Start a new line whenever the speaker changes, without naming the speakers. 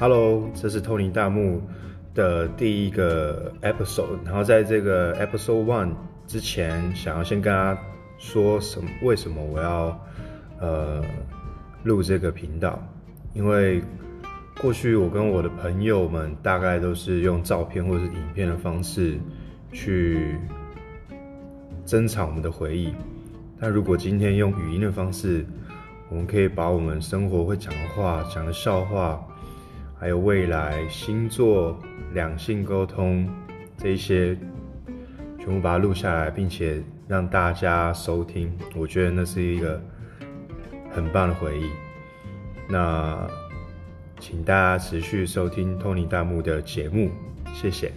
Hello，这是 Tony 大木的第一个 episode。然后在这个 episode one 之前，想要先跟大家说什么？为什么我要呃录这个频道？因为过去我跟我的朋友们大概都是用照片或者是影片的方式去珍藏我们的回忆。但如果今天用语音的方式，我们可以把我们生活会讲的话、讲的笑话，还有未来星座、两性沟通这一些，全部把它录下来，并且让大家收听。我觉得那是一个很棒的回忆。那请大家持续收听 Tony 大木的节目，谢谢。